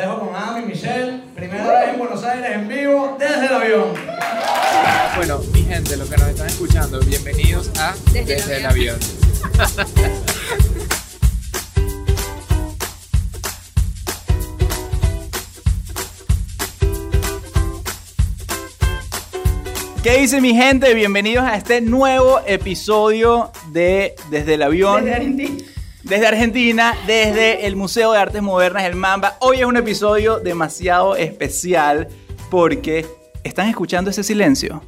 dejo con Adam y Michelle. Primera vez en Buenos Aires en vivo desde el avión. Bueno, mi gente, los que nos están escuchando, bienvenidos a Desde el el avión. ¿Qué dice mi gente? Bienvenidos a este nuevo episodio de Desde el Avión. Desde Argentina. Desde Argentina, desde el Museo de Artes Modernas, el Mamba. Hoy es un episodio demasiado especial porque están escuchando ese silencio.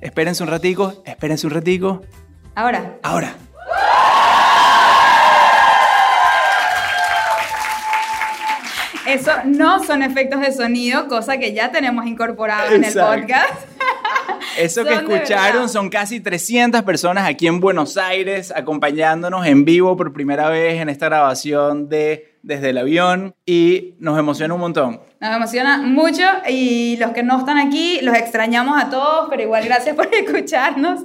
Espérense un ratico, espérense un ratico. Ahora, Ahora. eso no son efectos de sonido, cosa que ya tenemos incorporado en el podcast. Eso que escucharon son casi 300 personas aquí en Buenos Aires acompañándonos en vivo por primera vez en esta grabación de Desde el Avión y nos emociona un montón. Nos emociona mucho y los que no están aquí los extrañamos a todos, pero igual gracias por escucharnos.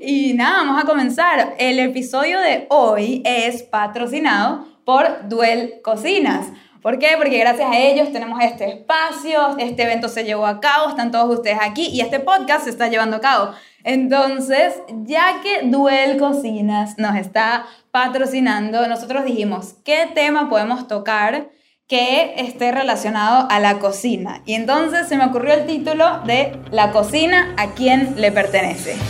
Y nada, vamos a comenzar. El episodio de hoy es patrocinado por Duel Cocinas. ¿Por qué? Porque gracias a ellos tenemos este espacio, este evento se llevó a cabo, están todos ustedes aquí y este podcast se está llevando a cabo. Entonces, ya que Duel Cocinas nos está patrocinando, nosotros dijimos, ¿qué tema podemos tocar? que esté relacionado a la cocina. Y entonces se me ocurrió el título de La cocina a quién le pertenece.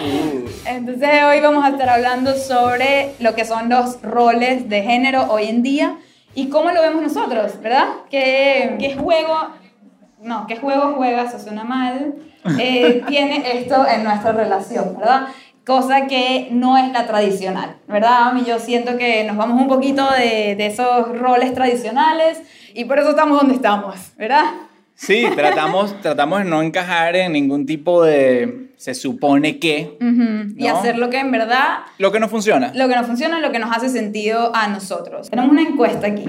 Nice. Entonces hoy vamos a estar hablando sobre lo que son los roles de género hoy en día y cómo lo vemos nosotros, ¿verdad? ¿Qué, qué juego, no, qué juego juega, eso suena mal, eh, tiene esto en nuestra relación, ¿verdad? Cosa que no es la tradicional, ¿verdad? Y yo siento que nos vamos un poquito de, de esos roles tradicionales y por eso estamos donde estamos, ¿verdad? Sí, tratamos, tratamos de no encajar en ningún tipo de se supone que Y ¿No? hacer lo que en verdad lo que no funciona. lo que nos funciona, lo que nos hace sentido a nosotros. Tenemos una encuesta aquí.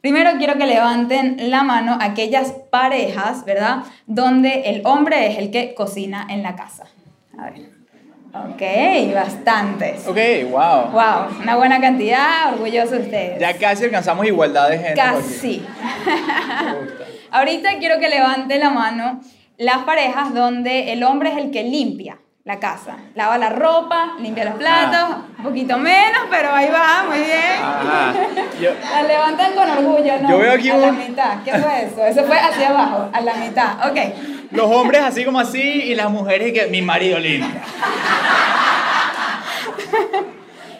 Primero quiero que levanten la mano aquellas parejas, ¿verdad? Donde el hombre es el que cocina en la casa. A ver. Ok, bastantes. Ok, wow. Wow, una buena cantidad, orgulloso de ustedes. Ya casi alcanzamos igualdad de género. Casi. Me gusta. Ahorita quiero que levante la mano las parejas donde el hombre es el que limpia la casa. Lava la ropa, limpia los platos, un poquito menos, pero ahí va, muy bien. Yo- La levantan con orgullo, ¿no? Yo veo aquí a la un- mitad. ¿Qué fue eso? Eso fue hacia abajo, a la mitad. Ok. los hombres así como así y las mujeres que mi marido limpia.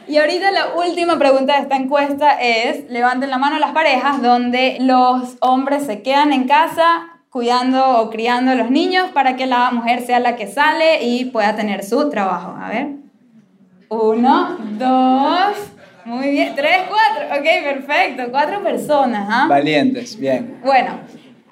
Y ahorita la última pregunta de esta encuesta es, levanten la mano las parejas donde los hombres se quedan en casa cuidando o criando a los niños para que la mujer sea la que sale y pueda tener su trabajo. A ver. Uno, dos, muy bien, tres, cuatro. Ok, perfecto. Cuatro personas, ¿ah? Valientes, bien. Bueno,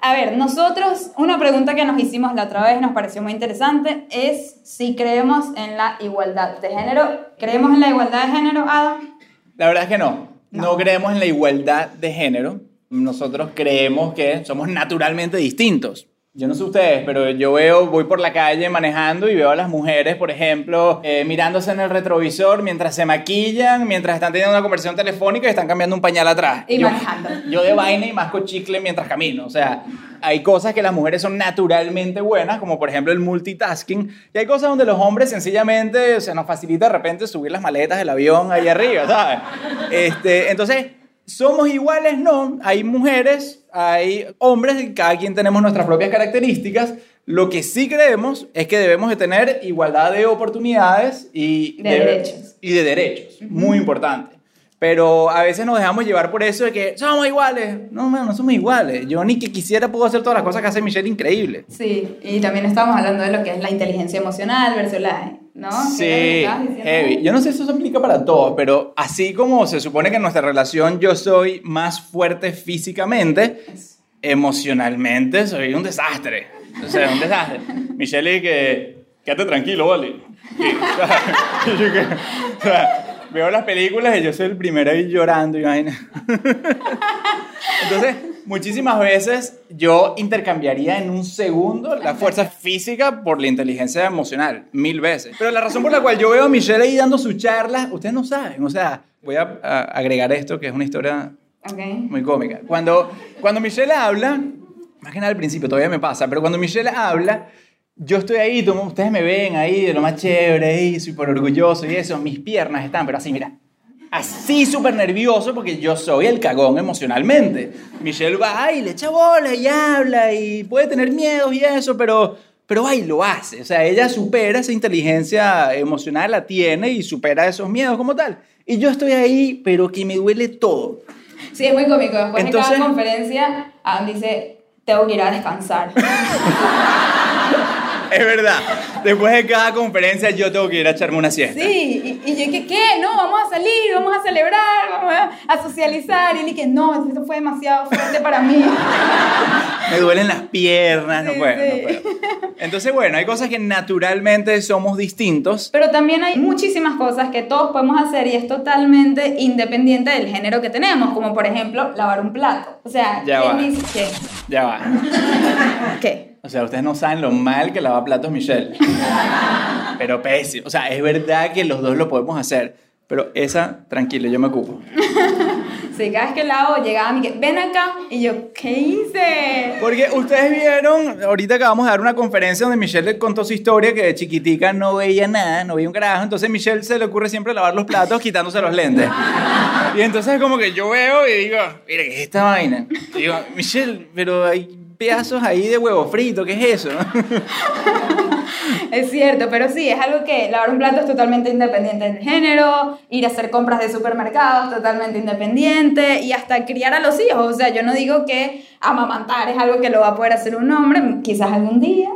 a ver, nosotros, una pregunta que nos hicimos la otra vez, nos pareció muy interesante, es si creemos en la igualdad de género. ¿Creemos en la igualdad de género, Adam? La verdad es que no. No, No. creemos en la igualdad de género. Nosotros creemos que somos naturalmente distintos. Yo no sé ustedes, pero yo veo, voy por la calle manejando y veo a las mujeres, por ejemplo, eh, mirándose en el retrovisor mientras se maquillan, mientras están teniendo una conversación telefónica y están cambiando un pañal atrás. Y yo, manejando. Yo de vaina y masco chicle mientras camino. O sea, hay cosas que las mujeres son naturalmente buenas, como por ejemplo el multitasking, y hay cosas donde los hombres sencillamente se nos facilita de repente subir las maletas del avión ahí arriba, ¿sabes? Este, entonces, ¿somos iguales? No. Hay mujeres, hay hombres, cada quien tenemos nuestras propias características. Lo que sí creemos es que debemos de tener igualdad de oportunidades y De derechos. Y de derechos, muy importante. Pero a veces nos dejamos llevar por eso de que somos iguales. No, man, no somos iguales. Yo ni que quisiera puedo hacer todas las cosas que hace Michelle increíble. Sí, y también estamos hablando de lo que es la inteligencia emocional versus la... ¿No? ¿Qué Sí, heavy. Yo no sé si eso se aplica para todos, pero así como se supone que en nuestra relación yo soy más fuerte físicamente, emocionalmente soy un desastre. O sea, un desastre. Michelle que, quédate tranquilo, vale. Y, o sea, y yo que- o sea, veo las películas y yo soy el primero ahí llorando y vaina. Entonces, muchísimas veces yo intercambiaría en un segundo la fuerza física por la inteligencia emocional, mil veces. Pero la razón por la cual yo veo a Michelle ahí dando sus charlas, ustedes no saben, o sea, voy a, a agregar esto, que es una historia muy cómica. Cuando, cuando Michelle habla, más que nada al principio, todavía me pasa, pero cuando Michelle habla, yo estoy ahí, tú- ustedes me ven ahí, de lo más chévere, ahí, súper orgulloso y eso, mis piernas están, pero así, mira, así súper nervioso porque yo soy el cagón emocionalmente. Michelle va y le echa bola y habla y puede tener miedos y eso, pero, pero y lo hace. O sea, ella supera esa inteligencia emocional, la tiene y supera esos miedos como tal. Y yo estoy ahí, pero que me duele todo. Sí, es muy cómico. Después de Entonces- cada conferencia, Adam dice, tengo que ir a descansar. Es verdad. Después de cada conferencia yo tengo que ir a echarme una siesta. Sí, y, y yo dije, ¿qué? No, vamos a salir, vamos a celebrar, vamos a, a socializar. Y él dije, no, esto fue demasiado fuerte para mí. Me duelen las piernas, no puedo, sí. no puedo. Entonces, bueno, hay cosas que naturalmente somos distintos. Pero también hay muchísimas cosas que todos podemos hacer y es totalmente independiente del género que tenemos, como por ejemplo lavar un plato. O sea, Ya ¿quién va. dice qué? Ya va. ¿Qué? O sea, ustedes no saben lo mal que lava platos Michelle. Pero pésimo. O sea, es verdad que los dos lo podemos hacer. Pero esa, tranquila, yo me ocupo. Sí, cada vez que llegaba mi que, ven acá y yo, ¿qué hice? Porque ustedes vieron, ahorita acabamos de dar una conferencia donde Michelle le contó su historia que de chiquitica no veía nada, no veía un carajo. Entonces Michelle se le ocurre siempre lavar los platos quitándose los lentes. Y entonces como que yo veo y digo, mira, ¿qué es esta vaina? Y digo, Michelle, pero hay pedazos ahí de huevo frito, ¿qué es eso? Es cierto, pero sí, es algo que lavar un plato es totalmente independiente del género, ir a hacer compras de supermercados totalmente independiente y hasta criar a los hijos. O sea, yo no digo que amamantar es algo que lo va a poder hacer un hombre, quizás algún día,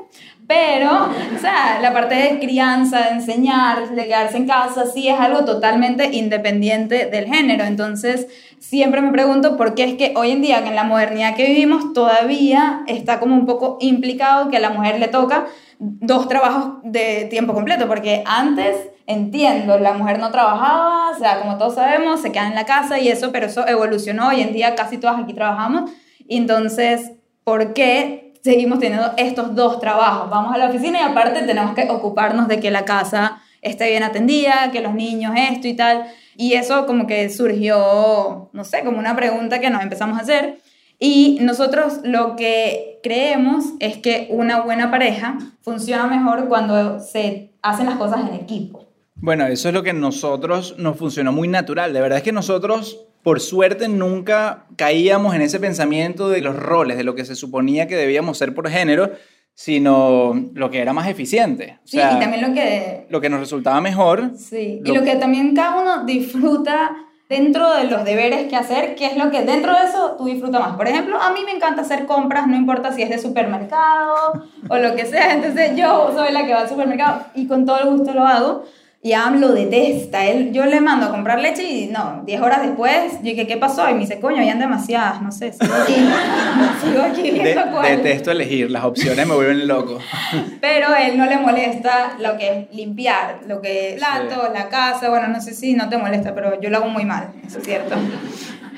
pero, o sea, la parte de crianza, de enseñar, de quedarse en casa, sí es algo totalmente independiente del género. Entonces, siempre me pregunto por qué es que hoy en día, en la modernidad que vivimos, todavía está como un poco implicado que a la mujer le toca dos trabajos de tiempo completo, porque antes, entiendo, la mujer no trabajaba, o sea, como todos sabemos, se queda en la casa y eso, pero eso evolucionó, hoy en día casi todas aquí trabajamos, entonces, ¿por qué seguimos teniendo estos dos trabajos? Vamos a la oficina y aparte tenemos que ocuparnos de que la casa esté bien atendida, que los niños esto y tal, y eso como que surgió, no sé, como una pregunta que nos empezamos a hacer. Y nosotros lo que creemos es que una buena pareja funciona mejor cuando se hacen las cosas en equipo. Bueno, eso es lo que nosotros nos funcionó muy natural. De verdad es que nosotros, por suerte, nunca caíamos en ese pensamiento de los roles, de lo que se suponía que debíamos ser por género, sino lo que era más eficiente. O Sí, y también lo que... lo que nos resultaba mejor. Sí, Lo- y lo que también cada uno disfruta dentro de los deberes que hacer, que es lo que dentro de eso tú disfrutas más. Por ejemplo, a mí me encanta hacer compras, no importa si es de supermercado o lo que sea. Entonces yo soy la que va al supermercado y con todo el gusto lo hago. Y Adam lo detesta. Él, yo le mando a comprar leche y no, 10 horas después, yo dije, ¿qué pasó? Y me dice, coño, habían demasiadas, no sé, sigo aquí, sigo aquí De- viendo cuál. detesto elegir, las opciones me vuelven loco. Pero él no le molesta lo que es limpiar, lo que es platos, Sí. la casa, bueno, no sé si no te molesta, pero yo lo hago muy mal, eso es cierto.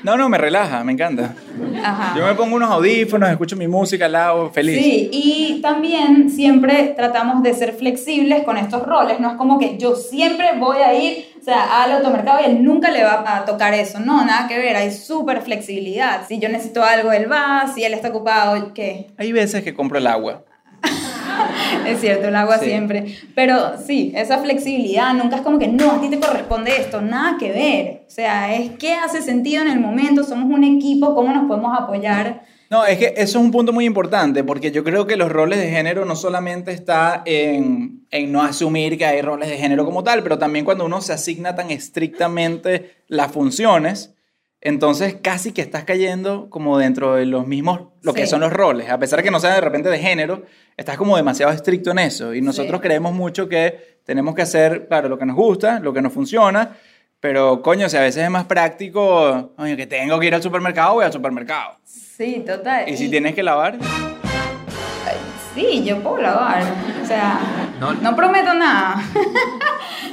No, no, me relaja, me encanta. Ajá. Yo me pongo unos audífonos, escucho mi música al lado, feliz. Sí, y también siempre tratamos de ser flexibles con estos roles, no es como que yo siempre voy a ir, o sea, al automercado y él nunca le va a tocar eso, no, nada que ver, hay súper flexibilidad. Si yo necesito algo, él va, si él está ocupado, ¿qué? Hay veces que compro el agua. Es cierto, el agua Sí. siempre. Pero sí, esa flexibilidad nunca es como que no, a ti te corresponde esto, nada que ver. O sea, es que hace sentido en el momento, somos un equipo, cómo nos podemos apoyar. No, es que eso es un punto muy importante, porque yo creo que los roles de género no solamente está en, en no asumir que hay roles de género como tal, pero también cuando uno se asigna tan estrictamente las funciones, entonces casi que estás cayendo como dentro de los mismos, lo que son los roles, a pesar de que no sea de repente de género, estás como demasiado estricto en eso, y nosotros Sí. creemos mucho que tenemos que hacer, claro, lo que nos gusta, lo que nos funciona, pero coño, si a veces es más práctico, coño, que tengo que ir al supermercado, voy al supermercado. Sí, total. ¿Y si tienes que lavar? Sí, yo puedo lavar. O sea, No. no, prometo nada,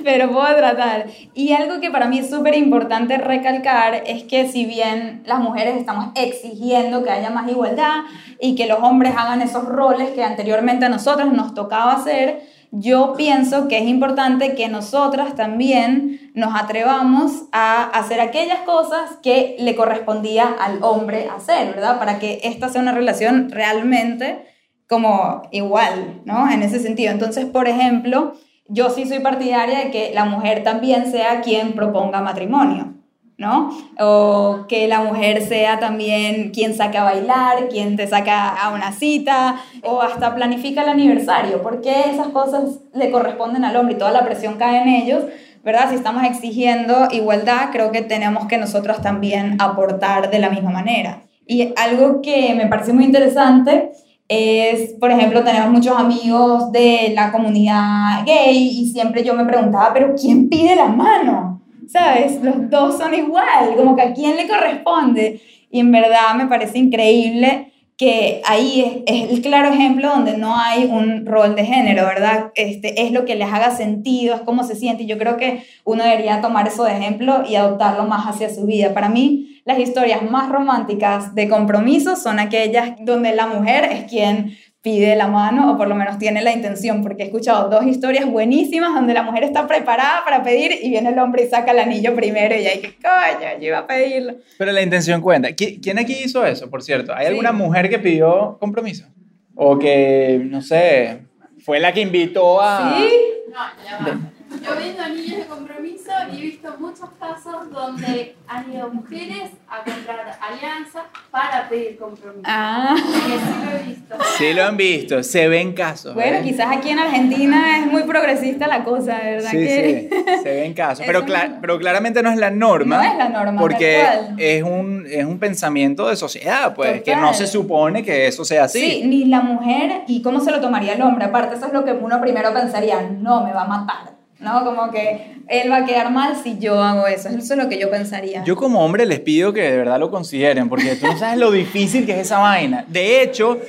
pero puedo tratar. Y algo que para mí es súper importante recalcar es que si bien las mujeres estamos exigiendo que haya más igualdad y que los hombres hagan esos roles que anteriormente a nosotros nos tocaba hacer, yo pienso que es importante que nosotras también nos atrevamos a hacer aquellas cosas que le correspondía al hombre hacer, ¿verdad? Para que esta sea una relación realmente como igual, ¿no? En ese sentido. Entonces, por ejemplo, yo sí soy partidaria de que la mujer también sea quien proponga matrimonio. ¿no? O que la mujer sea también quien saca a bailar, quien te saca a una cita, o hasta planifica el aniversario, porque esas cosas le corresponden al hombre y toda la presión cae en ellos, ¿verdad? Si estamos exigiendo igualdad, creo que tenemos que nosotros también aportar de la misma manera. Y algo que me parece muy interesante es, por ejemplo, tenemos muchos amigos de la comunidad gay y siempre yo me preguntaba, pero ¿quién pide la mano? ¿sabes? Los dos son igual, como que a quién le corresponde. Y en verdad me parece increíble que ahí es, el claro ejemplo donde no hay un rol de género, ¿verdad? Este, es lo que les haga sentido, es cómo se siente. Y yo creo que uno debería tomar eso de ejemplo y adoptarlo más hacia su vida. Para mí, las historias más románticas de compromiso son aquellas donde la mujer es quien pide la mano o por lo menos tiene la intención, porque he escuchado dos historias buenísimas donde la mujer está preparada para pedir y viene el hombre y saca el anillo primero y hay que, coño, yo iba a pedirlo. Pero la intención cuenta. ¿Quién aquí hizo eso, por cierto? ¿Hay alguna mujer que pidió compromiso? O que, no sé, fue la que invitó a... Sí. No, ya va. Yo viendo anillos de compromiso y he visto muchos casos donde han ido mujeres a comprar alianza para pedir compromiso. Ah. sí lo he visto. Sí lo han visto, se ven casos. Bueno, ¿eh? quizás aquí en Argentina es muy progresista la cosa, ¿verdad? Sí, que... sí, se ven casos. Pero, Eso cla- no- pero claramente no es la norma. No es la norma, Porque es un, es un pensamiento de sociedad, pues, que Total. no se supone que eso sea así. Sí, ni la mujer y cómo se lo tomaría el hombre. Aparte, eso es lo que uno primero pensaría, no, me va a matar. ¿No? Como que él va a quedar mal si yo hago eso. Eso es lo que yo pensaría. Yo como hombre les pido que de verdad lo consideren, porque tú no sabes lo difícil que es esa vaina. De hecho,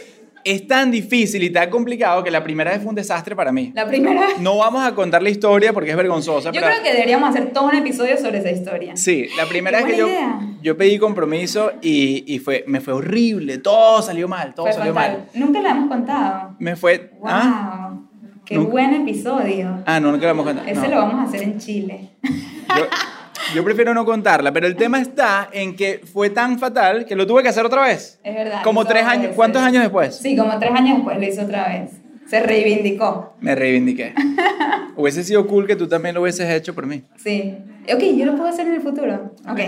es tan difícil y tan complicado que la primera vez fue un desastre para mí. La primera vez. No vamos a contar la historia porque es vergonzosa. Yo pero- creo que deberíamos hacer todo un episodio sobre esa historia. Sí, la primera vez que yo, yo pedí compromiso y, y fue, me fue horrible, todo salió mal, todo Fue salió fatal. mal. Nunca la hemos contado. Me fue... ¡Wow! ¿ah? ¡Qué Nunca- buen episodio! Ah, no, nunca la hemos contado. Ese no. lo vamos a hacer en Chile. Yo, yo prefiero no contarla, pero el tema está en que fue tan fatal que lo tuve que hacer otra vez. Es verdad. Como tres años. ¿cuántos años después? Sí, como tres años después lo hizo otra vez. Se reivindicó. Me reivindiqué. Hubiese sido cool que tú también lo hubieses hecho por mí. Sí. Ok, yo lo puedo hacer en el futuro. Ok,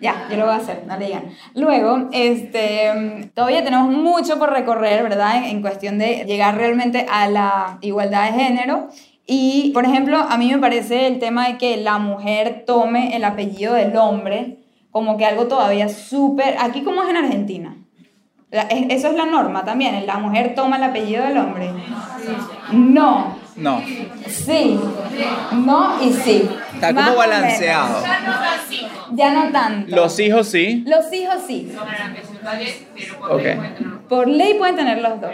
ya, yo lo voy a hacer, no le digan. Luego, este, todavía tenemos mucho por recorrer, ¿verdad? En, en cuestión de llegar realmente a la igualdad de género. Y, por ejemplo, a mí me parece el tema de que la mujer tome el apellido del hombre como que algo todavía súper... Aquí como es en Argentina. La- Eso es la norma también, la mujer toma el apellido del hombre. No, No, sí, no y sí. está Más como o menos. balanceado. Ya no tanto. Los hijos sí. Los hijos sí. Ok. Por ley pueden tener los dos.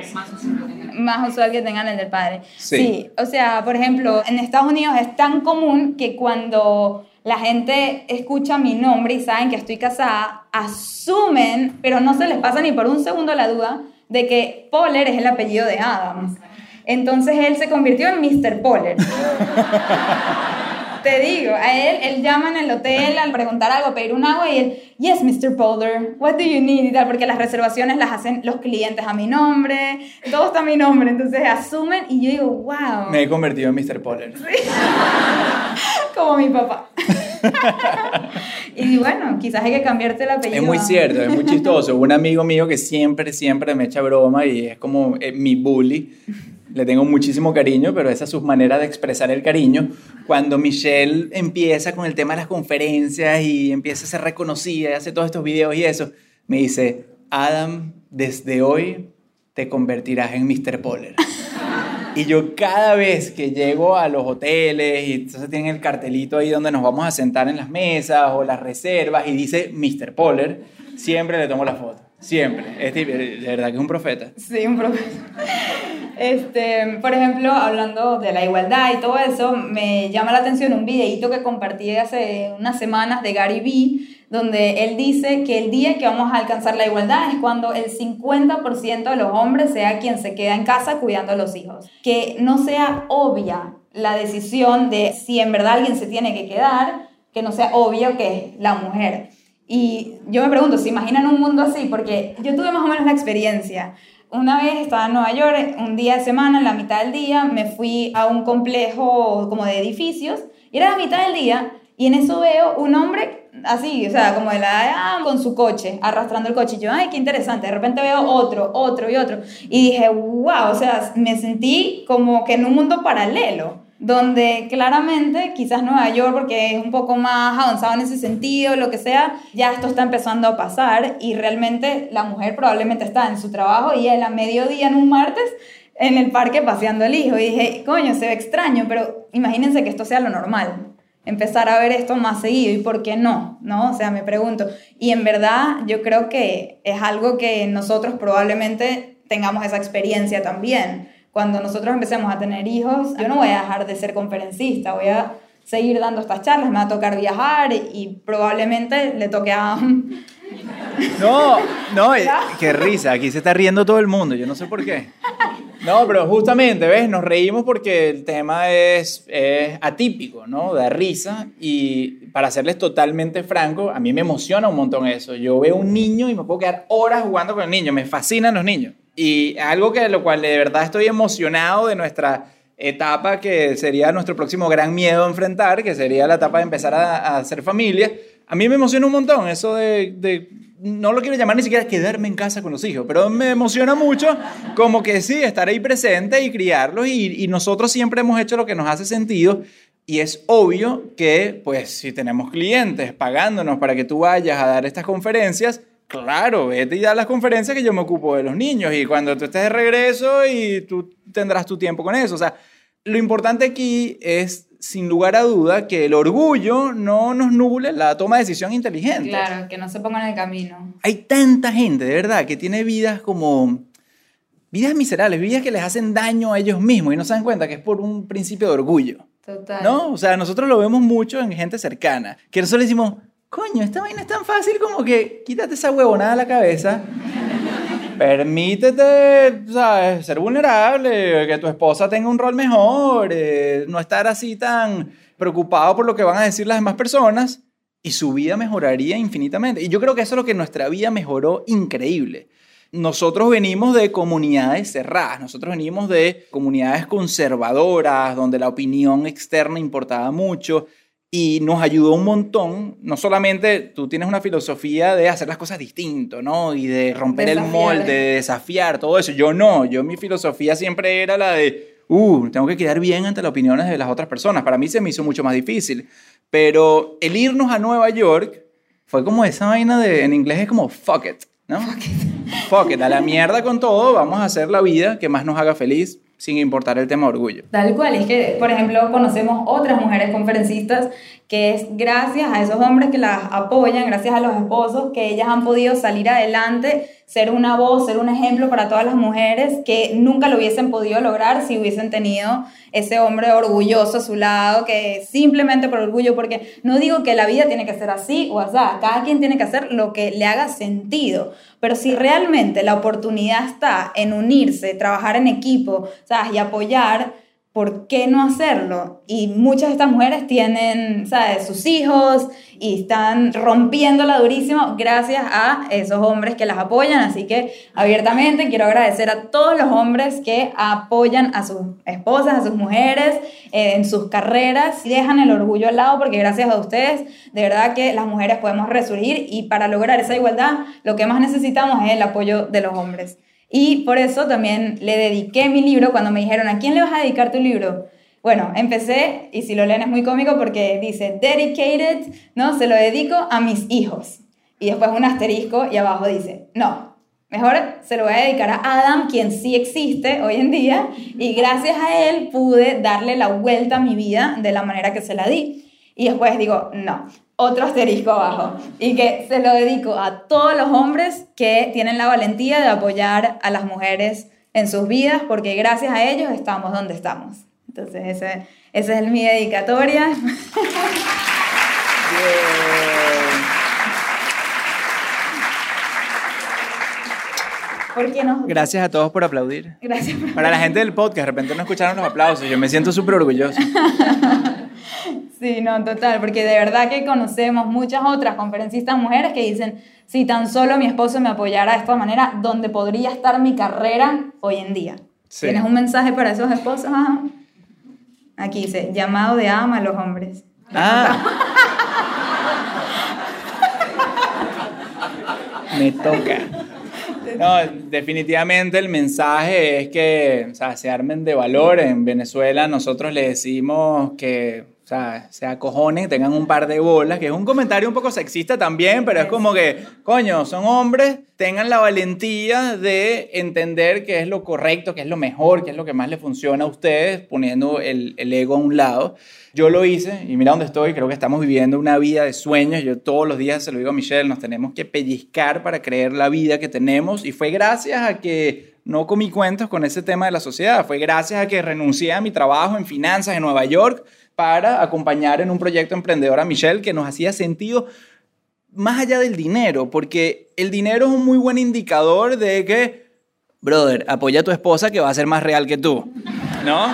Más usual que tengan el del padre. Sí. O sea, por ejemplo, en Estados Unidos es tan común que cuando la gente escucha mi nombre y saben que estoy casada, asumen, pero no se les pasa ni por un segundo la duda, de que Poller es el apellido de Adams. Entonces él se convirtió en Mr. Poller. Te digo, a él, él llama en el hotel al preguntar algo, pedir un agua y él, yes, Mr. Poller, what do you need? Y tal, porque las reservaciones las hacen los clientes a mi nombre, todo está a mi nombre, entonces asumen y yo digo, wow, Me he convertido en Mr. Poller. como mi papá. y bueno, quizás hay que cambiarte el apellido. Es muy cierto, es muy chistoso. Un amigo mío que siempre, siempre me echa broma y es como eh, mi bully. Le tengo muchísimo cariño, pero esa es su manera de expresar el cariño. Cuando Michelle empieza con el tema de las conferencias y empieza a ser reconocida y hace todos estos videos y eso, me dice, Adam, desde hoy te convertirás en Mr. Poller. Y yo cada vez que llego a los hoteles y entonces tienen el cartelito ahí donde nos vamos a sentar en las mesas o las reservas y dice Mr. Poller, siempre le tomo la foto. Siempre. Es tipo- de verdad que es un profeta. Sí, un profesor. Este, por ejemplo, hablando de la igualdad y todo eso, me llama la atención un videíto que compartí hace unas semanas de Gary Vee, donde él dice que el día que vamos a alcanzar la igualdad es cuando el 50% de los hombres sea quien se queda en casa cuidando a los hijos. Que no sea obvia la decisión de si en verdad alguien se tiene que quedar, que no sea obvio que es la mujer. Y yo me pregunto, ¿se imaginan un mundo así? Porque yo tuve más o menos la experiencia. Una vez estaba en Nueva York, un día de semana, en la mitad del día, me fui a un complejo como de edificios, y era la mitad del día, y en eso veo un hombre así, o sea, como de la ah, con su coche, arrastrando el coche. Y yo, ay, qué interesante. De repente veo otro, otro y otro. Y dije, wow, o sea, me sentí como que en un mundo paralelo donde claramente quizás Nueva York, porque es un poco más avanzado en ese sentido, lo que sea, ya esto está empezando a pasar y realmente la mujer probablemente está en su trabajo y él a mediodía en un martes en el parque paseando el hijo y dije, coño, se ve extraño, pero imagínense que esto sea lo normal. Empezar a ver esto más seguido y por qué no, ¿no? O sea, me pregunto. Y en verdad yo creo que es algo que nosotros probablemente tengamos esa experiencia también cuando nosotros empecemos a tener hijos, yo no voy a dejar de ser conferencista, voy a seguir dando estas charlas, me va a tocar viajar y probablemente le toque a... No, no, eh, qué risa, aquí se está riendo todo el mundo, yo no sé por qué. No, pero justamente, ¿ves? Nos reímos porque el tema es, es, atípico, ¿no? Da risa y para serles totalmente franco, a mí me emociona un montón eso. Yo veo un niño y me puedo quedar horas jugando con el niño, me fascinan los niños. Y algo que lo cual de verdad estoy emocionado de nuestra etapa que sería nuestro próximo gran miedo a enfrentar, que sería la etapa de empezar a, hacer familia. A mí me emociona un montón eso de, no lo quiero llamar ni siquiera quedarme en casa con los hijos, pero me emociona mucho como que sí, estar ahí presente y criarlos y, y nosotros siempre hemos hecho lo que nos hace sentido y es obvio que, pues, si tenemos clientes pagándonos para que tú vayas a dar estas conferencias, Claro, vete y da las conferencias que yo me ocupo de los niños y cuando tú estés de regreso y tú tendrás tu tiempo con eso. O sea, lo importante aquí es, sin lugar a duda, que el orgullo no nos nuble la toma de decisión inteligente. Claro, que no se pongan en el camino. Hay tanta gente, de verdad, que tiene vidas como... Vidas miserables, vidas que les hacen daño a ellos mismos y no se dan cuenta que es por un principio de orgullo. Total. ¿No? O sea, nosotros lo vemos mucho en gente cercana, que nosotros le decimos, coño, esta vaina es tan fácil como que quítate esa huevonada de la cabeza, permítete. Ser vulnerable, que tu esposa tenga un rol mejor, eh, no estar así tan preocupado por lo que van a decir las demás personas y su vida mejoraría infinitamente. Y yo creo que eso es lo que nuestra vida mejoró increíble. Nosotros venimos de comunidades cerradas, nosotros venimos de comunidades conservadoras, donde la opinión externa importaba mucho y nos ayudó un montón. No solamente tú tienes una filosofía de hacer las cosas distinto, ¿no? Y de romper el molde, de desafiar, todo eso. Yo no, yo mi filosofía siempre era la de, uh, tengo que quedar bien ante las opiniones de las otras personas. Para mí se me hizo mucho más difícil. Pero el irnos a Nueva York fue como esa vaina de, en inglés es como fuck it, ¿no? Fuck it. fuck it, a la mierda con todo, vamos a hacer la vida que más nos haga feliz sin importar el tema orgullo. Tal cual, es que, por ejemplo, conocemos otras mujeres conferencistas que es gracias a esos hombres que las apoyan, gracias a los esposos, que ellas han podido salir adelante, ser una voz, ser un ejemplo para todas las mujeres que nunca lo hubiesen podido lograr si hubiesen tenido ese hombre orgulloso a su lado, que simplemente por orgullo, porque no digo que la vida tiene que ser así o así, cada quien tiene que hacer lo que le haga sentido, pero si realmente la oportunidad está en unirse, trabajar en equipo, ¿sabes? Y apoyar, ¿por qué no hacerlo? Y muchas de estas mujeres tienen, ¿sabes? Sus hijos y están rompiéndola durísimo gracias a esos hombres que las apoyan. Así que abiertamente quiero agradecer a todos los hombres que apoyan a sus esposas, a sus mujeres eh, en sus carreras y dejan el orgullo al lado porque gracias a ustedes, de verdad que las mujeres podemos resurgir y para lograr esa igualdad lo que más necesitamos es el apoyo de los hombres. Y por eso también le dediqué mi libro cuando me dijeron, ¿a quién le vas a dedicar tu libro? Bueno, empecé, y si lo leen es muy cómico porque dice, dedicated, ¿no? Se lo dedico a mis hijos. Y después un asterisco y abajo dice, no, mejor se lo voy a dedicar a Adam, quien sí existe hoy en día, y gracias a él pude darle la vuelta a mi vida de la manera que se la di. Y después digo, no, otro asterisco abajo. Y que se lo dedico a todos los hombres que tienen la valentía de apoyar a las mujeres en sus vidas, porque gracias a ellos estamos donde estamos. Entonces, ese, esa es mi dedicatoria. Porque nos... Gracias a todos por aplaudir. Gracias. por- Para la gente del podcast, de repente no escucharon los aplausos. Yo me siento súper orgulloso. Sí, no, total, porque de verdad que conocemos muchas otras conferencistas mujeres que dicen, si tan solo mi esposo me apoyara de esta manera, ¿dónde podría estar mi carrera hoy en día? Sí. ¿Tienes un mensaje para esos esposos? Ajá. Aquí dice, llamado de ama a los hombres. Ah. Me toca. No, definitivamente el mensaje es que o sea, se armen de valor. En Venezuela nosotros le decimos que sea, se acojonen, tengan un par de bolas, que es un comentario un poco sexista también, pero es como que, coño, son hombres, tengan la valentía de entender qué es lo correcto, qué es lo mejor, qué es lo que más les funciona a ustedes, poniendo el, el ego a un lado. Yo lo hice y mira dónde estoy, creo que estamos viviendo una vida de sueños. Yo todos los días se lo digo a Michelle, nos tenemos que pellizcar para creer la vida que tenemos y fue gracias a que no comí cuentos con ese tema de la sociedad, fue gracias a que renuncié a mi trabajo en finanzas en Nueva York para acompañar en un proyecto emprendedor a Michelle que nos hacía sentido más allá del dinero, porque el dinero es un muy buen indicador de que, brother, apoya a tu esposa que va a ser más real que tú, ¿no?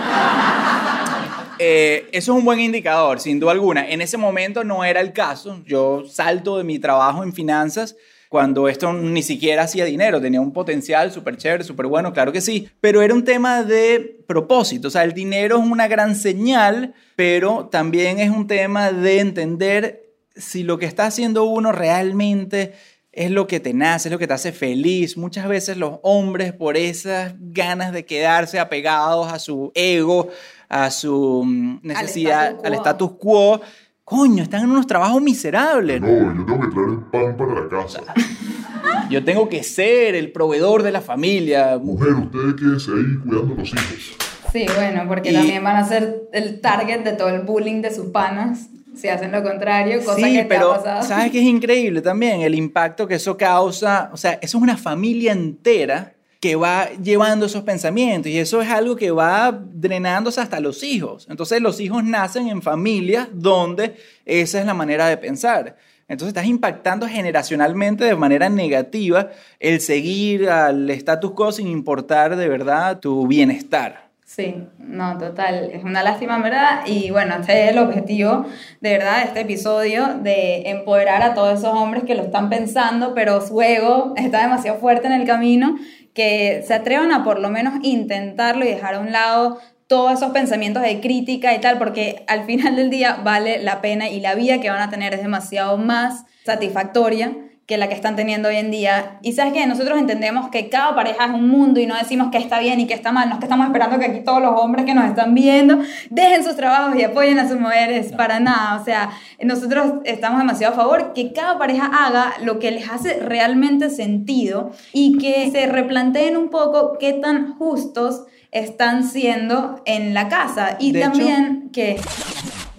Eh, eso es un buen indicador, sin duda alguna. En ese momento no era el caso. Yo salto de mi trabajo en finanzas cuando esto ni siquiera hacía dinero, tenía un potencial súper chévere, súper bueno, claro que sí, pero era un tema de propósito, o sea, el dinero es una gran señal, pero también es un tema de entender si lo que está haciendo uno realmente es lo que te nace, es lo que te hace feliz. Muchas veces los hombres, por esas ganas de quedarse apegados a su ego, a su mm, necesidad, status quo. al status quo, coño, están en unos trabajos miserables. No, yo tengo que traer el pan para la casa. Yo tengo que ser el proveedor de la familia. Mujer, usted quédese ahí cuidando a los hijos. Sí, bueno, porque Y- también van a ser el target de todo el bullying de sus panas si hacen lo contrario, cosa Sí, que te pero ha pasado. ¿sabes qué es increíble también? El impacto que eso causa. O sea, eso es una familia entera que va llevando esos pensamientos y eso es algo que va drenándose hasta los hijos. Entonces los hijos nacen en familias donde esa es la manera de pensar. Entonces estás impactando generacionalmente de manera negativa el seguir al status quo sin importar de verdad tu bienestar. Sí, no, total, es una lástima verdad y bueno, este es el objetivo de verdad de este episodio, de empoderar a todos esos hombres que lo están pensando, pero su ego está demasiado fuerte en el camino, que se atrevan a por lo menos intentarlo y dejar a un lado todos esos pensamientos de crítica y tal, porque al final del día vale la pena y la vida que van a tener es demasiado más satisfactoria que la que están teniendo hoy en día. Y sabes que nosotros entendemos que cada pareja es un mundo y no decimos que está bien y que está mal, no es que estamos esperando que aquí todos los hombres que nos están viendo dejen sus trabajos y apoyen a sus mujeres, para nada. O sea, nosotros estamos demasiado a favor que cada pareja haga lo que les hace realmente sentido y que se replanteen un poco qué tan justos están siendo en la casa. Y De hecho- también que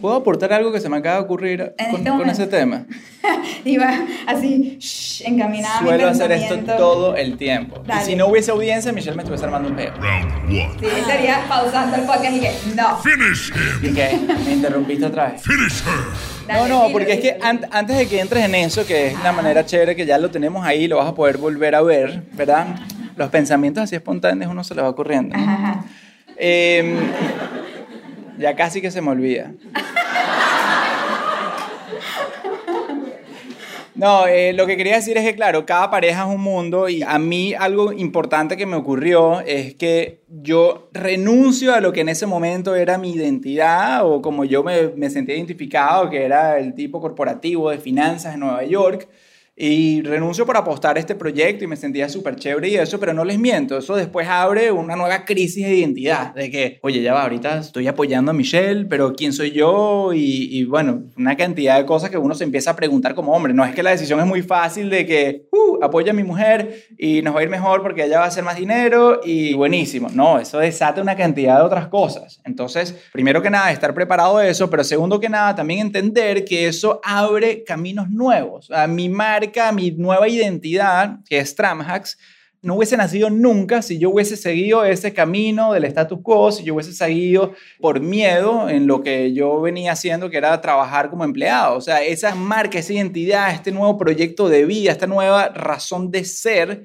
¿Puedo aportar algo que se me acaba de ocurrir En con, este con ese tema? iba así shh, encaminada. a mi Suelo hacer esto todo el tiempo. Dale. Y si no hubiese audiencia, Michelle me estuviese armando un peo. Round one. Sí, estaría pausando el podcast y que no. Finish him. ¿Y qué? ¿Me interrumpiste otra vez? Finish her. No, Dale, no, porque es que an- antes de que entres en eso, que es una manera chévere que ya lo tenemos ahí, lo vas a poder volver a ver, ¿verdad? Los pensamientos así espontáneos uno se le va ocurriendo. ¿no? Ajá, ajá. Ya casi que se me olvida. No, eh, lo que quería decir es que, claro, cada pareja es un mundo y a mí algo importante que me ocurrió es que yo renuncio a lo que en ese momento era mi identidad o como yo me, me sentía identificado, que era el tipo corporativo de finanzas en Nueva York. Y renuncio por apostar a este proyecto y me sentía súper chévere y eso, pero no les miento, eso después abre una nueva crisis de identidad, de que, oye, ya va, ahorita estoy apoyando a Michelle, pero ¿quién soy yo? Y, y bueno, una cantidad de cosas que uno se empieza a preguntar como hombre. No es que la decisión es muy fácil de que, uh, apoya a mi mujer y nos va a ir mejor porque ella va a hacer más dinero y buenísimo. No, eso desata una cantidad de otras cosas. Entonces, primero que nada, estar preparado de eso, pero segundo que nada, también entender que eso abre caminos nuevos. A mi marca, mi nueva identidad, que es Tramhacks, no hubiese nacido nunca si yo hubiese seguido ese camino del status quo, si yo hubiese seguido por miedo en lo que yo venía haciendo, que era trabajar como empleado. O sea, esa marca, esa identidad, este nuevo proyecto de vida, esta nueva razón de ser,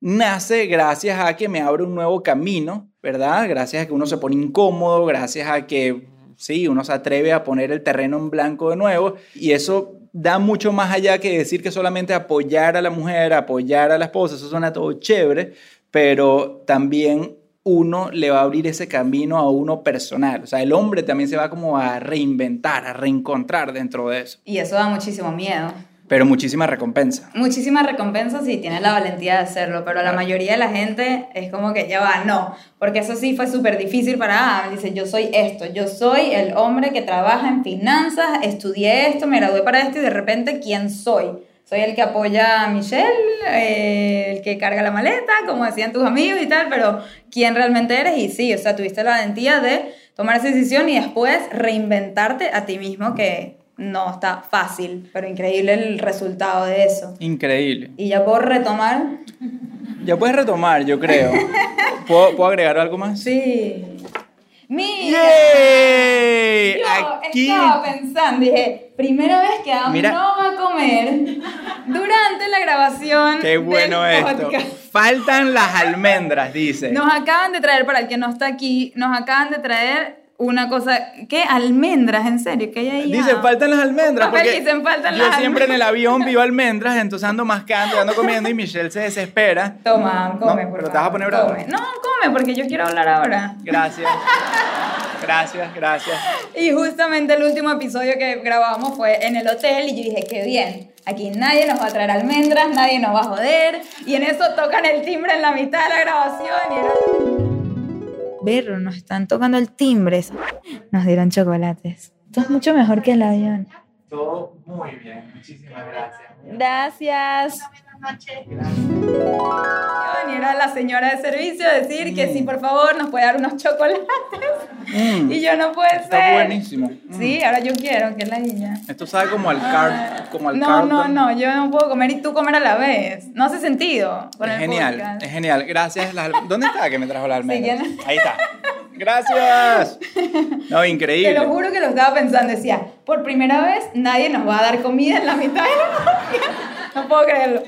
nace gracias a que me abre un nuevo camino, ¿verdad? Gracias a que uno se pone incómodo, gracias a que, sí, uno se atreve a poner el terreno en blanco de nuevo y eso da mucho más allá que decir que solamente apoyar a la mujer, apoyar a la esposa, eso suena todo chévere, pero también uno le va a abrir ese camino a uno personal. O sea, el hombre también se va como a reinventar, a reencontrar dentro de eso. Y eso da muchísimo miedo. Pero muchísima recompensa. Muchísimas recompensas si tienes la valentía de hacerlo, pero la mayoría de la gente es como que ya va, no, porque eso sí fue súper difícil para Adam. Dice, yo soy esto, yo soy el hombre que trabaja en finanzas, estudié esto, me gradué para esto y de repente, ¿quién soy? Soy el que apoya a Michelle, eh, el que carga la maleta, como decían tus amigos y tal, pero ¿quién realmente eres? Y sí, o sea, tuviste la valentía de tomar esa decisión y después reinventarte a ti mismo, que no está fácil, pero increíble el resultado de eso. Increíble. Y ya puedo retomar. Ya puedes retomar, yo creo. ¿Puedo, ¿puedo agregar algo más? Sí. Mira. ¡Yay! Yo Aquí. estaba pensando, dije, primera vez que Adam Mira. no va a comer durante la grabación. Qué bueno del esto. podcast. Faltan las almendras, dice. Nos acaban de traer, para el que no está aquí, nos acaban de traer una cosa. ¿Qué? Almendras, en serio, ¿qué hay ahí? Dice, Adam? faltan las almendras. Porque dicen, faltan yo las siempre en el avión vivo almendras, entonces ando mascando, ando comiendo y Michelle se desespera. Toma, come, No, por pero te vas a favor, poner bravo. come. No, come, porque yo quiero hablar ahora. Gracias. Gracias, gracias. Y justamente el último episodio que grabamos fue en el hotel y yo dije, qué bien, aquí nadie nos va a traer almendras, nadie nos va a joder. Y en eso tocan el timbre en la mitad de la grabación y era... Berro, nos están tocando el timbre. Nos dieron chocolates. Esto es mucho mejor que el avión. Todo muy bien. Muchísimas gracias. Gracias. Iba a venir a la señora de servicio a decir que sí, por favor, nos puede dar unos chocolates. Mm, Y yo no puede está ser. buenísimo. Mm. Sí, ahora yo quiero, que es la niña. Esto sabe como al car, como al no, no, no, yo no puedo comer y tú comer a la vez. No hace sentido. con Es el genial, podcast. es genial. Gracias. las ¿Dónde está que me trajo la almendra? ¿quién? Ahí está. Gracias. No, Te increíble. lo juro que lo estaba pensando. Decía, por primera vez nadie nos va a dar comida en la mitad de la. No puedo creerlo.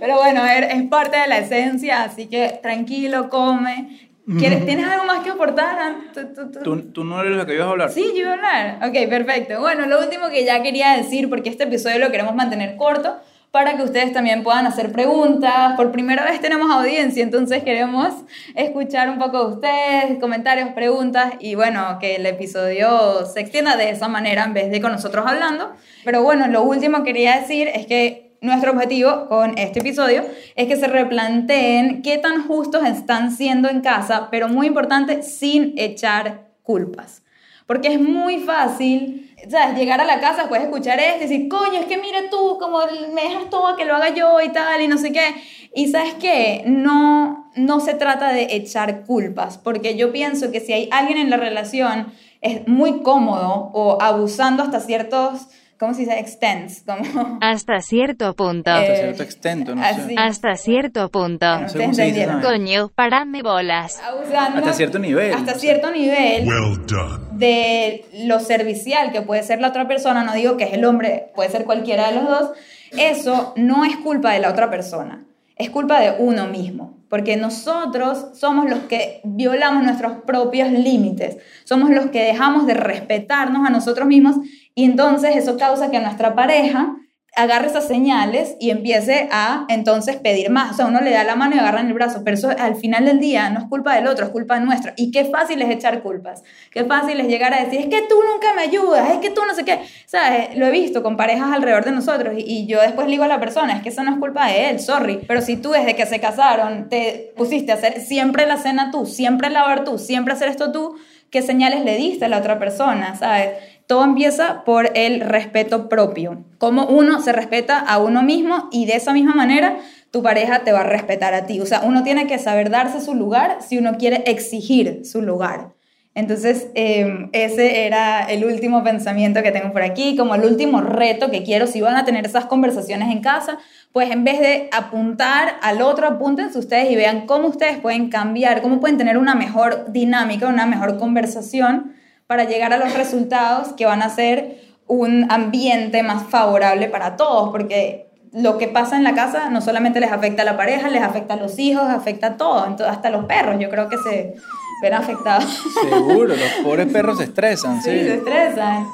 Pero bueno, es parte de la esencia, así que tranquilo, come. ¿Quieres- ¿Tienes algo más que aportar? Tú- tú- tú- ¿Tú, tú no eres lo que ibas a hablar. Sí, yo iba a hablar. Ok, perfecto. Bueno, lo último que ya quería decir, porque este episodio lo queremos mantener corto, para que ustedes también puedan hacer preguntas. Por primera vez tenemos audiencia, entonces queremos escuchar un poco de ustedes, comentarios, preguntas, y bueno, que el episodio se extienda de esa manera en vez de con nosotros hablando. Pero bueno, lo último que quería decir es que nuestro objetivo con este episodio es que se replanteen qué tan justos están siendo en casa, pero muy importante, sin echar culpas. Porque es muy fácil, ¿sabes? Llegar a la casa, de escuchar esto y decir, coño, es que mira tú, como me dejas todo a que lo haga yo y tal, y no sé qué. Y ¿sabes qué? No, no se trata de echar culpas, porque yo pienso que si hay alguien en la relación es muy cómodo o abusando hasta ciertos, ¿cómo se dice? Extents, como... Hasta cierto punto. Hasta Eh, cierto extento, no así. sé. Hasta cierto punto. No sé cómo se dice. Coño, parame bolas. abusando Hasta cierto nivel. Hasta cierto nivel Well done. de lo servicial que puede ser la otra persona, no digo que es el hombre, puede ser cualquiera de los dos, eso no es culpa de la otra persona, es culpa de uno mismo, porque nosotros somos los que violamos nuestros propios límites, somos los que dejamos de respetarnos a nosotros mismos y entonces eso causa que nuestra pareja agarre esas señales y empiece a entonces pedir más. O sea, uno le da la mano y agarra en el brazo, pero eso al final del día no es culpa del otro, es culpa nuestra. Y qué fácil es echar culpas, qué fácil es llegar a decir, es que tú nunca me ayudas, es que tú no sé qué. ¿Sabes? Lo he visto con parejas alrededor de nosotros y, y yo después le digo a la persona, es que eso no es culpa de él, sorry. Pero si tú desde que se casaron te pusiste a hacer siempre la cena tú, siempre lavar tú, siempre hacer esto tú, ¿qué señales le diste a la otra persona? ¿Sabes? Todo empieza por el respeto propio. Cómo uno se respeta a uno mismo y de esa misma manera tu pareja te va a respetar a ti. O sea, uno tiene que saber darse su lugar si uno quiere exigir su lugar. Entonces, eh, ese era el último pensamiento que tengo por aquí, como el último reto que quiero, si van a tener esas conversaciones en casa, pues en vez de apuntar al otro, apúntense ustedes y vean cómo ustedes pueden cambiar, cómo pueden tener una mejor dinámica, una mejor conversación para llegar a los resultados que van a ser un ambiente más favorable para todos, porque lo que pasa en la casa no solamente les afecta a la pareja, les afecta a los hijos, afecta a todo, hasta los perros, yo creo que se ven afectados. Seguro, los pobres perros se estresan, Sí, sí. se estresan.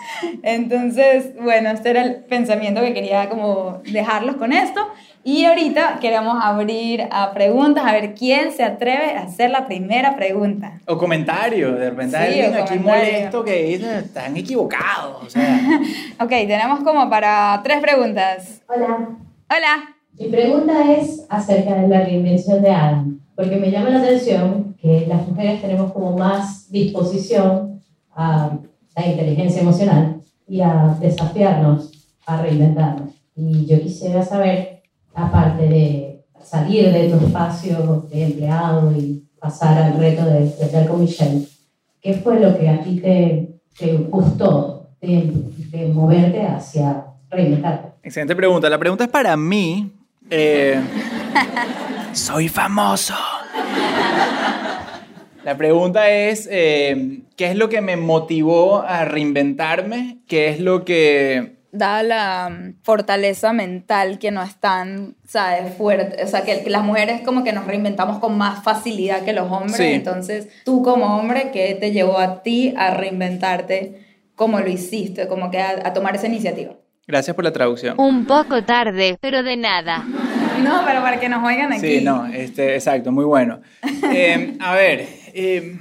Entonces, bueno, este era el pensamiento que quería como dejarlos con esto. Y ahorita queremos abrir a preguntas, a ver quién se atreve a hacer la primera pregunta. O comentarios, de repente Sí, alguien aquí molesto que dice, están equivocados. O sea, Ok, tenemos como para tres preguntas. Hola, Hola. mi pregunta es acerca de la reinvención de Adam, porque me llama la atención que las mujeres tenemos como más disposición a la inteligencia emocional y a desafiarnos, a reinventarnos. Y yo quisiera saber, aparte de salir de tu espacio de empleado y pasar al reto de, estar con Michelle, ¿qué fue lo que a ti te, te gustó de, de moverte hacia reinventarte? excelente pregunta. La pregunta es para mí. eh, soy famoso. La pregunta es, eh, ¿qué es lo que me motivó a reinventarme? ¿Qué es lo que... Da la mm, fortaleza mental que no es tan, ¿sabes? Fuerte. O sea, que, que las mujeres como que nos reinventamos con más facilidad que los hombres. Sí. Entonces, tú como hombre, ¿qué te llevó a ti a reinventarte como lo hiciste? Como que a, a tomar esa iniciativa. Gracias por la traducción. Un poco tarde, pero de nada. No, pero para que nos oigan aquí. Sí, no, este, exacto, muy bueno. Eh, a ver, eh,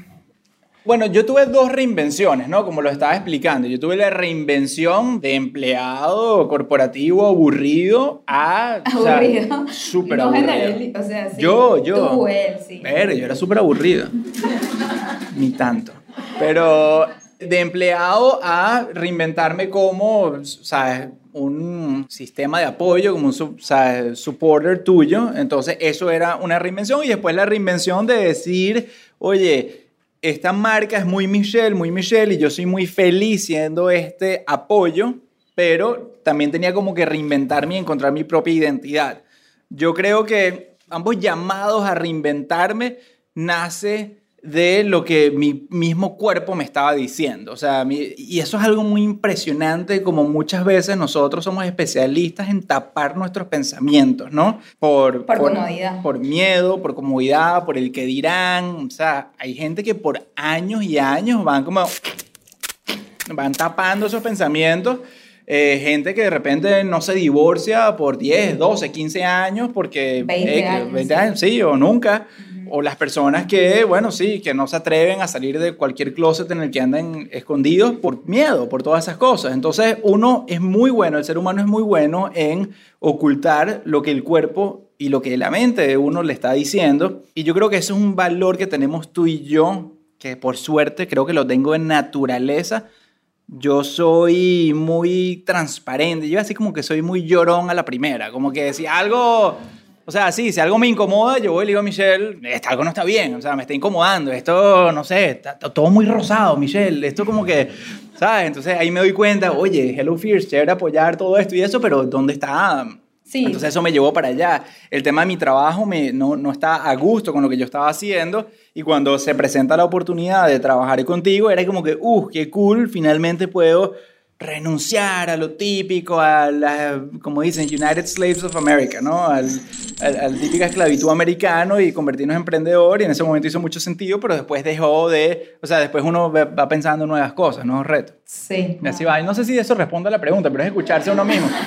bueno, yo tuve dos reinvenciones, ¿no? Como lo estaba explicando. Yo tuve la reinvención de empleado corporativo aburrido a... Aburrido. Súper no aburrido. O sea, sí. Yo, yo. Tú, él, sí. Ver, yo era súper aburrido. Ni tanto. Pero de empleado a reinventarme como, ¿sabes? Un sistema de apoyo, como un sub- ¿sabes? supporter tuyo. Entonces, eso era una reinvención. Y después la reinvención de decir, oye, esta marca es muy Michelle, muy Michelle, y yo soy muy feliz siendo este apoyo, pero también tenía como que reinventarme y encontrar mi propia identidad. Yo creo que ambos llamados a reinventarme nace de lo que mi mismo cuerpo me estaba diciendo. O sea, mi- y eso es algo muy impresionante, como muchas veces nosotros somos especialistas en tapar nuestros pensamientos, ¿no? Por, Por comodidad. Por miedo, por comodidad, por el que dirán. O sea, hay gente que por años y años van como van tapando esos pensamientos. Eh, gente que de repente no se divorcia por 10, 12, 15 años porque... 20 eh, años, 20 sí. años, sí, o nunca. O las personas que, bueno, sí, que no se atreven a salir de cualquier closet en el que andan escondidos por miedo, por todas esas cosas. Entonces, uno es muy bueno, el ser humano es muy bueno en ocultar lo que el cuerpo y lo que la mente de uno le está diciendo. Y yo creo que eso es un valor que tenemos tú y yo, que por suerte creo que lo tengo en naturaleza. Yo soy muy transparente, yo así como que soy muy llorón a la primera, como que si algo, o sea, sí, si algo me incomoda, yo voy y le digo a Michelle, "Esto- algo no está bien, o sea, me está incomodando, esto, no sé, está, todo muy rosado, Michelle, esto como que, ¿sabes? Entonces ahí me doy cuenta, oye, Hello Fears, chévere apoyar todo esto y eso, pero ¿dónde está Adam? Sí. Entonces eso me llevó para allá. El tema de mi trabajo me, no, no está a gusto con lo que yo estaba haciendo y cuando se presenta la oportunidad de trabajar contigo era como que, uh, qué cool, finalmente puedo renunciar a lo típico, a la, como dicen, United Slaves of America, ¿no? Al, al, típica esclavitud americano y convertirnos en emprendedor y en ese momento hizo mucho sentido, pero después dejó de, o sea, después uno va pensando en nuevas cosas, nuevos retos. Sí. Y así va. Y no sé si eso responde a la pregunta, pero es escucharse a uno mismo.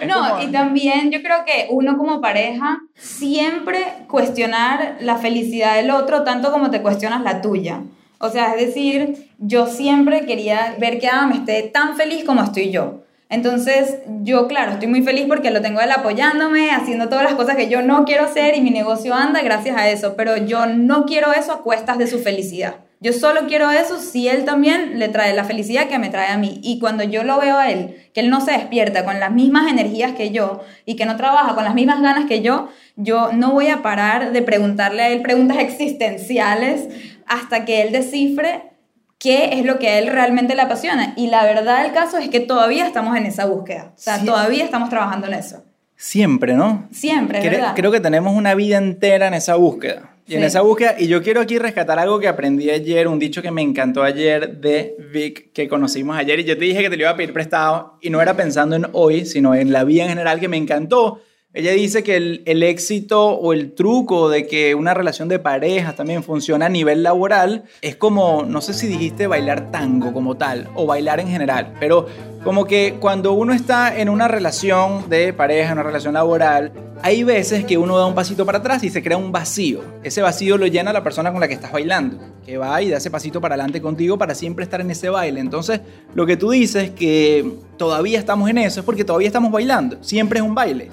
Es No, como- y también yo creo que uno como pareja siempre cuestionar la felicidad del otro tanto como te cuestionas la tuya. O sea, es decir, yo siempre quería ver que Adam esté tan feliz como estoy yo. Entonces, yo, claro, estoy muy feliz porque lo tengo él apoyándome, haciendo todas las cosas que yo no quiero hacer y mi negocio anda gracias a eso, pero yo no quiero eso a cuestas de su felicidad. Yo solo quiero eso si él también le trae la felicidad que me trae a mí. Y cuando yo lo veo a él, que él no se despierta con las mismas energías que yo y que no trabaja con las mismas ganas que yo, yo no voy a parar de preguntarle a él preguntas existenciales hasta que él descifre qué es lo que a él realmente le apasiona. Y la verdad del caso es que todavía estamos en esa búsqueda. O sea, todavía estamos trabajando en eso. Siempre, ¿no? Siempre, es Cre- verdad. creo que tenemos una vida entera en esa búsqueda. Y en esa búsqueda, y yo quiero aquí rescatar algo que aprendí ayer, un dicho que me encantó ayer de Vic, que conocimos ayer, y yo te dije que te lo iba a pedir prestado, y no era pensando en hoy, sino en la vida en general, que me encantó. Ella dice que el, éxito o el truco de que una relación de pareja también funciona a nivel laboral es como, no sé si dijiste bailar tango como tal, o bailar en general, pero como que cuando uno está en una relación de pareja, una relación laboral, hay veces que uno da un pasito para atrás y se crea un vacío. Ese vacío lo llena la persona con la que estás bailando, que va y da ese pasito para adelante contigo para siempre estar en ese baile. Entonces, lo que tú dices que todavía estamos en eso es porque todavía estamos bailando. Siempre es un baile.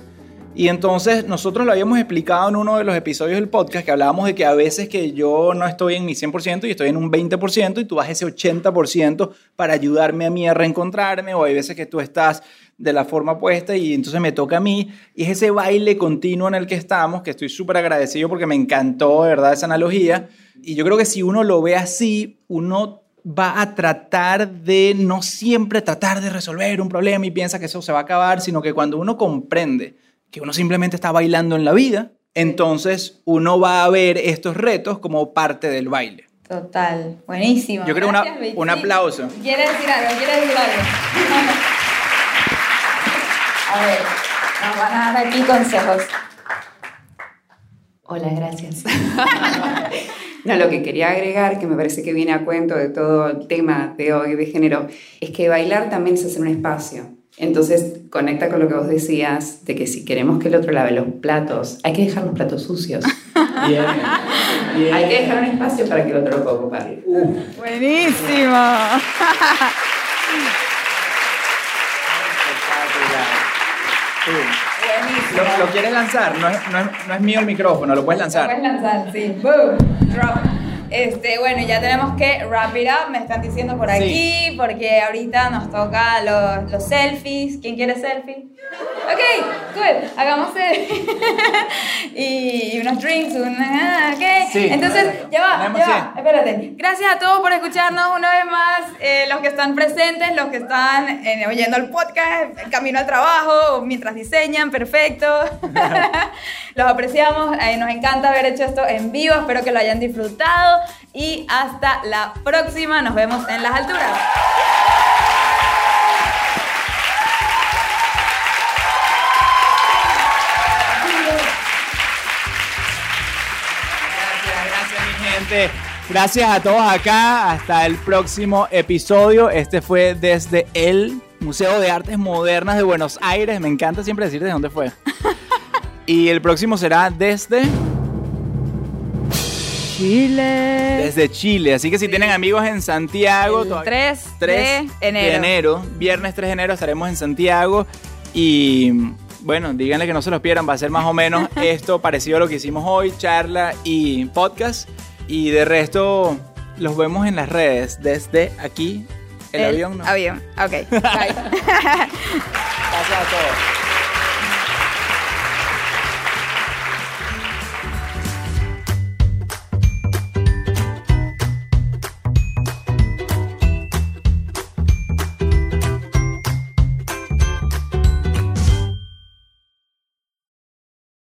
Y entonces nosotros lo habíamos explicado en uno de los episodios del podcast que hablábamos de que a veces que yo no estoy en mi 100% y estoy en un 20% y tú vas ese 80% para ayudarme a mí a reencontrarme o hay veces que tú estás de la forma puesta y entonces me toca a mí. Y es ese baile continuo en el que estamos que estoy súper agradecido porque me encantó de verdad esa analogía. Y yo creo que si uno lo ve así, uno va a tratar de no siempre tratar de resolver un problema y piensa que eso se va a acabar, sino que cuando uno comprende que uno simplemente está bailando en la vida, entonces uno va a ver estos retos como parte del baile. Total, buenísimo. Yo creo Gracias, un aplauso. ¿Quieres decir algo? ¿Quieres decir algo? A ver, nos van a dar aquí consejos. Hola, gracias. no, lo que quería agregar, que me parece que viene a cuento de todo el tema de hoy de género, es que bailar también es hacer un espacio. Entonces, conecta con lo que vos decías, de que si queremos que el otro lave los platos, hay que dejar los platos sucios. Bien, Hay que dejar un espacio para que el otro lo pueda ocupar. Buenísimo. Buenísimo. ¿Lo, lo quieres lanzar? No es, no, es, no es mío el micrófono, lo puedes Lo lanzar. puedes lanzar, sí. Boom. Drop. Este, bueno, ya tenemos que wrap it up, me están diciendo por aquí, porque ahorita nos toca los, los selfies. ¿Quién quiere selfie? Ok, cool, hagamos selfie. y, y unos drinks, una, ok. Sí. Entonces, ya va, ya va, espérate. Gracias a todos por escucharnos una vez más, eh, los que están presentes, los que están eh, oyendo el podcast, en camino al trabajo, mientras diseñan, perfecto. los apreciamos, eh, nos encanta haber hecho esto en vivo, espero que lo hayan disfrutado y hasta la próxima, nos vemos en las alturas. Gracias, gracias mi gente. Gracias a todos acá. Hasta el próximo episodio. Este fue desde el Museo de Artes Modernas de Buenos Aires. Me encanta siempre decir de dónde fue. Y el próximo será desde... Chile. Desde Chile. Así que si tienen amigos en Santiago... El todavía- 3 3 de enero. Viernes 3 de enero estaremos en Santiago. Y bueno, díganle que no se los pierdan. Va a ser más o menos esto parecido a lo que hicimos hoy, charla y podcast. Y de resto, los vemos en las redes. Desde aquí, el, avión. ¿no? Avión, ok. Bye. Gracias a todos.